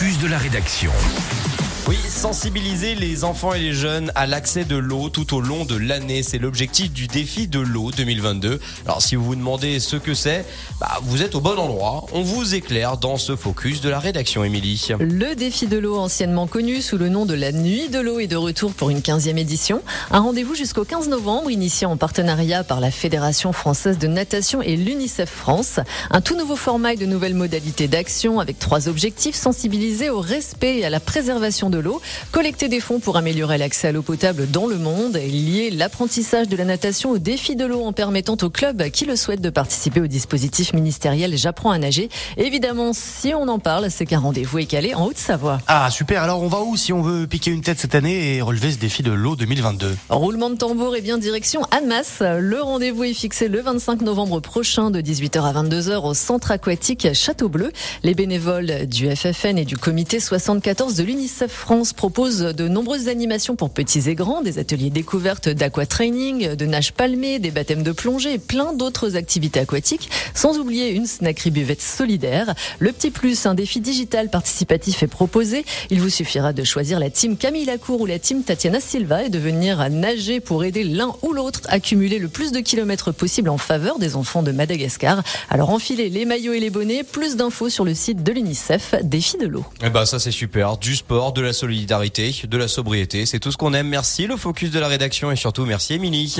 focus de la rédaction. Oui, sensibiliser les enfants et les jeunes à l'accès de l'eau tout au long de l'année. C'est l'objectif du défi de l'eau 2022. Alors si vous vous demandez ce que c'est, bah, vous êtes au bon endroit. On vous éclaire dans ce focus de la rédaction, Émilie. Le défi de l'eau, anciennement connu sous le nom de la Nuit de l'eau, est de retour pour une 15e édition. Un rendez-vous jusqu'au 15 novembre, initié en partenariat par la Fédération française de natation et l'UNICEF France. Un tout nouveau format et de nouvelles modalités d'action avec trois objectifs sensibiliser au respect et à la préservation de l'eau, collecter des fonds pour améliorer l'accès à l'eau potable dans le monde et lier l'apprentissage de la natation au défi de l'eau en permettant aux clubs qui le souhaitent de participer au dispositif ministériel J'apprends à nager. Évidemment, si on en parle, c'est qu'un rendez-vous est calé en Haute-Savoie. Ah super, alors on va où si on veut piquer une tête cette année et relever ce défi de l'eau 2022 Roulement de tambour et bien direction Annemasse. Le rendez-vous est fixé le 25 novembre prochain de 18h à 22h au centre aquatique Château Bleu. Les bénévoles du FFN et du comité 74 de l'UNICEF France propose de nombreuses animations pour petits et grands, des ateliers découvertes d'aquatraining, de nage palmée, des baptêmes de plongée et plein d'autres activités aquatiques, sans oublier une snackerie buvette solidaire. Le petit plus, un défi digital participatif est proposé. Il vous suffira de choisir la team Camille Lacour ou la team Tatiana Silva et de venir nager pour aider l'un ou l'autre à cumuler le plus de kilomètres possible en faveur des enfants de Madagascar. Alors enfilez les maillots et les bonnets, plus d'infos sur le site de l'UNICEF, Défi de l'eau. Eh ben ça c'est super, du sport, de la solidarité, de la sobriété, c'est tout ce qu'on aime. Merci le focus de la rédaction et surtout merci Émilie.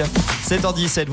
7h17, vous